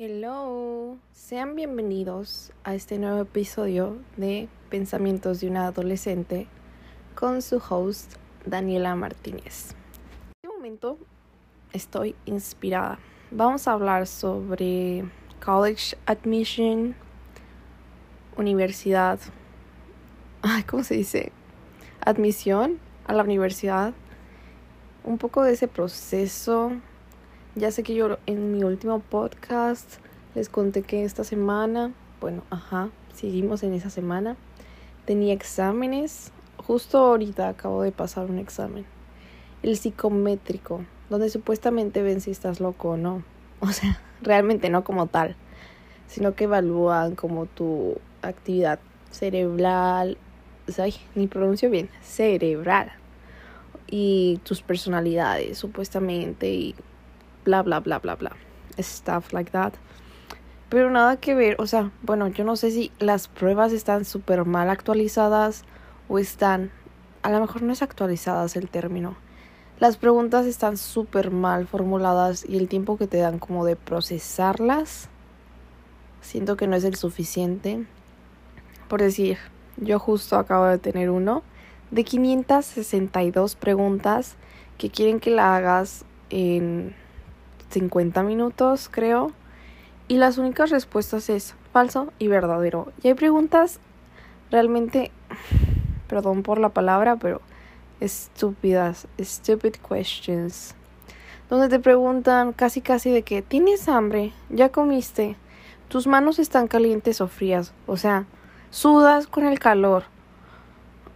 Hello, sean bienvenidos a este nuevo episodio de Pensamientos de una adolescente con su host Daniela Martínez. En este momento estoy inspirada. Vamos a hablar sobre college admission, universidad, ¿cómo se dice? Admisión a la universidad, un poco de ese proceso ya sé que yo en mi último podcast les conté que esta semana, bueno, ajá, seguimos en esa semana, tenía exámenes. Justo ahorita acabo de pasar un examen. El psicométrico, donde supuestamente ven si estás loco o no. O sea, realmente no como tal, sino que evalúan como tu actividad cerebral, ay, ni pronuncio bien, cerebral. Y tus personalidades, supuestamente, y bla, bla, bla, bla, bla. Stuff like that. Pero nada que ver, o sea, bueno, yo no sé si las pruebas están súper mal actualizadas o están, a lo mejor no es actualizadas el término. Las preguntas están súper mal formuladas y el tiempo que te dan como de procesarlas, siento que no es el suficiente. Por decir, yo justo acabo de tener uno de 562 preguntas que quieren que la hagas en 50 minutos, creo. Y las únicas respuestas es falso y verdadero. Y hay preguntas realmente, perdón por la palabra, pero estúpidas, stupid questions. Donde te preguntan casi casi de que tienes hambre, ya comiste, tus manos están calientes o frías, o sea, sudas con el calor.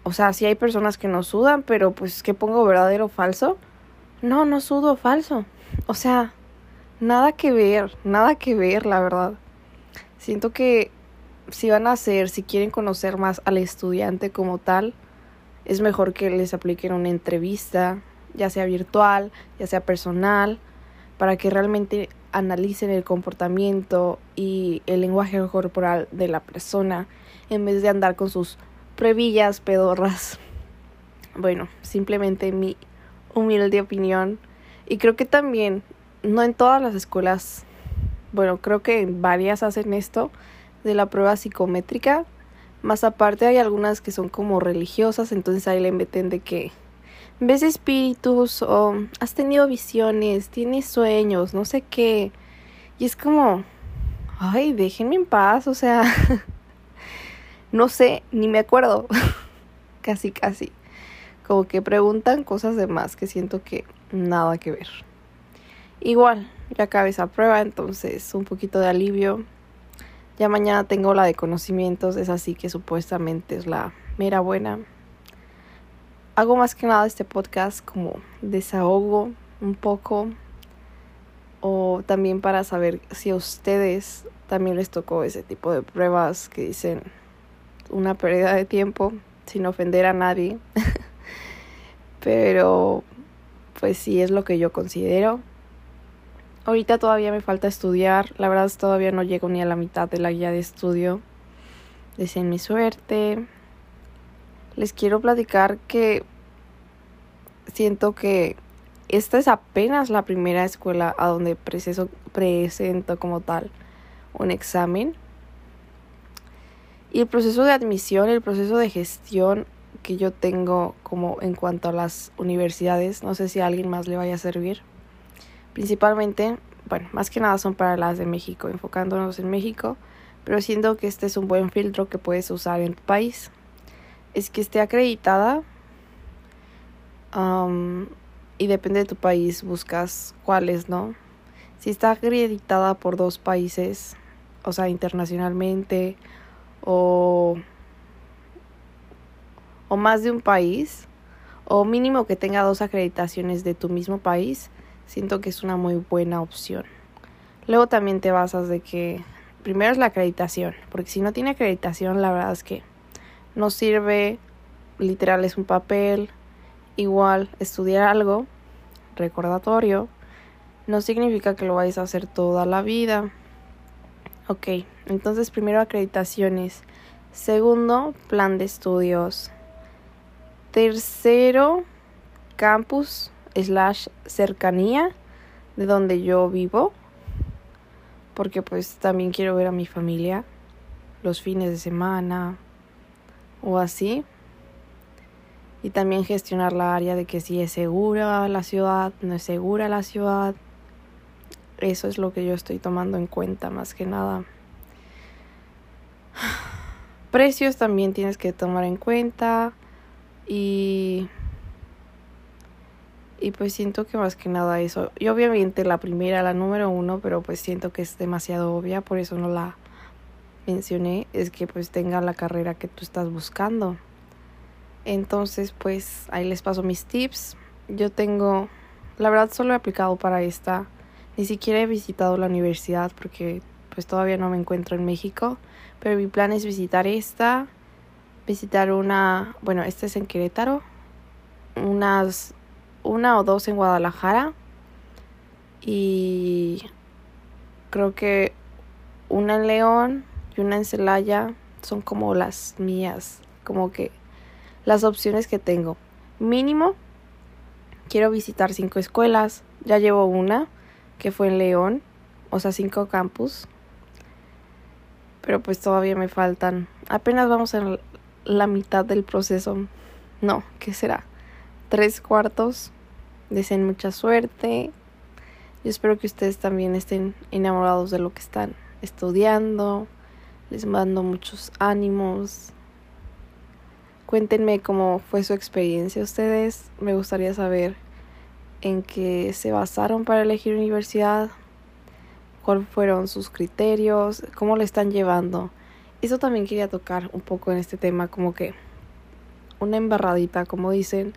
O sea, si hay personas que no sudan, pero pues que pongo verdadero o falso. No, no sudo falso. O sea, nada que ver, nada que ver, la verdad. Siento que si van a hacer, si quieren conocer más al estudiante como tal, es mejor que les apliquen una entrevista, ya sea virtual, ya sea personal, para que realmente analicen el comportamiento y el lenguaje corporal de la persona en vez de andar con sus previllas pedorras. Bueno, simplemente mi humilde opinión. Y creo que también no en todas las escuelas, bueno, creo que varias hacen esto de la prueba psicométrica. Más aparte hay algunas que son como religiosas, entonces ahí le meten de que ves espíritus o has tenido visiones, tienes sueños, no sé qué. Y es como, ay, déjenme en paz, o sea, no sé, ni me acuerdo. casi, casi. Como que preguntan cosas de más que siento que nada que ver. Igual, ya acabé esa prueba, entonces un poquito de alivio. Ya mañana tengo la de conocimientos, es así que supuestamente es la mera buena. Hago más que nada este podcast como desahogo un poco o también para saber si a ustedes también les tocó ese tipo de pruebas que dicen una pérdida de tiempo sin ofender a nadie. Pero pues sí es lo que yo considero. Ahorita todavía me falta estudiar, la verdad es todavía no llego ni a la mitad de la guía de estudio. Deseen mi suerte. Les quiero platicar que siento que esta es apenas la primera escuela a donde presento como tal un examen. Y el proceso de admisión, el proceso de gestión que yo tengo como en cuanto a las universidades, no sé si a alguien más le vaya a servir Principalmente, bueno, más que nada son para las de México, enfocándonos en México, pero siento que este es un buen filtro que puedes usar en tu país. Es que esté acreditada y depende de tu país, buscas cuáles, ¿no? Si está acreditada por dos países, o sea, internacionalmente, o, o más de un país, o mínimo que tenga dos acreditaciones de tu mismo país, siento que es una muy buena opción. Luego también te basas de que primero es la acreditación, porque si no tiene acreditación, la verdad es que no sirve, literal es un papel, igual estudiar algo, recordatorio, no significa que lo vayas a hacer toda la vida. Ok, entonces primero acreditaciones, segundo plan de estudios, tercero campus slash cercanía de donde yo vivo. porque pues también quiero ver a mi familia los fines de semana o así. Y también gestionar la área de que si es segura la ciudad, no es segura la ciudad. Eso es lo que yo estoy tomando en cuenta más que nada. Precios también tienes que tomar en cuenta. Y y pues siento que más que nada eso. Y obviamente la primera, la número uno, pero pues siento que es demasiado obvia, por eso no la mencioné, es que pues tenga la carrera que tú estás buscando. Entonces pues ahí les paso mis tips. Yo tengo, la verdad solo he aplicado para esta. Ni siquiera he visitado la universidad porque pues todavía no me encuentro en México. Pero mi plan es visitar esta, visitar una, bueno, esta es en Querétaro, unas una o dos en Guadalajara. Y creo que una en León y una en Celaya son como las mías, como que las opciones que tengo. Mínimo, quiero visitar cinco escuelas, ya llevo una que fue en León, o sea, cinco campus, pero pues todavía me faltan, apenas vamos en la mitad del proceso, no, ¿qué será? Tres cuartos. Deseen mucha suerte. Yo espero que ustedes también estén enamorados de lo que están estudiando. Les mando muchos ánimos. Cuéntenme cómo fue su experiencia ustedes. Me gustaría saber en qué se basaron para elegir universidad, cuáles fueron sus criterios, cómo lo están llevando. Eso también quería tocar un poco en este tema, como que una embarradita, como dicen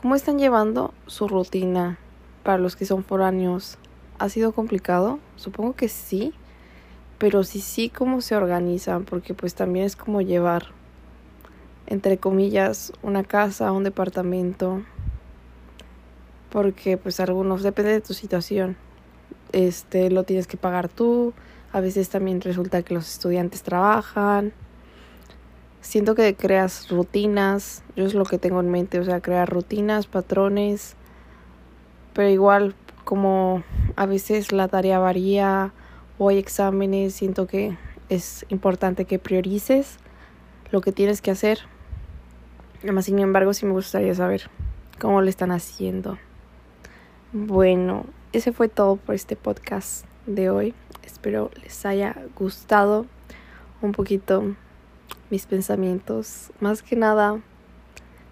¿Cómo están llevando su rutina para los que son foráneos? ¿Ha sido complicado? Supongo que sí, pero sí, sí, cómo se organizan, porque pues también es como llevar, entre comillas, una casa, un departamento, porque pues algunos, depende de tu situación, este, lo tienes que pagar tú, a veces también resulta que los estudiantes trabajan, siento que creas rutinas, yo es lo que tengo en mente, o sea, crear rutinas, patrones, pero igual como a veces la tarea varía o hay exámenes, siento que es importante que priorices lo que tienes que hacer. Además, sin embargo, sí me gustaría saber cómo lo están haciendo. Bueno, ese fue todo por este podcast de hoy. Espero les haya gustado un poquito mis pensamientos, más que nada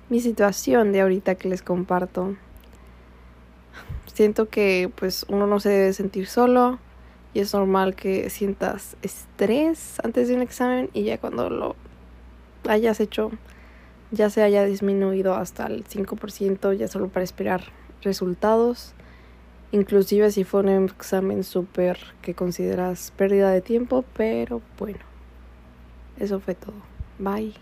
mi situación de ahorita que les comparto. Siento que pues uno no se debe sentir solo y es normal que sientas estrés antes de un examen y ya cuando lo hayas hecho ya se haya disminuido hasta el 5% ya solo para esperar resultados. Inclusive si fue un examen súper que consideras pérdida de tiempo, pero bueno. Eso fue todo. Bye.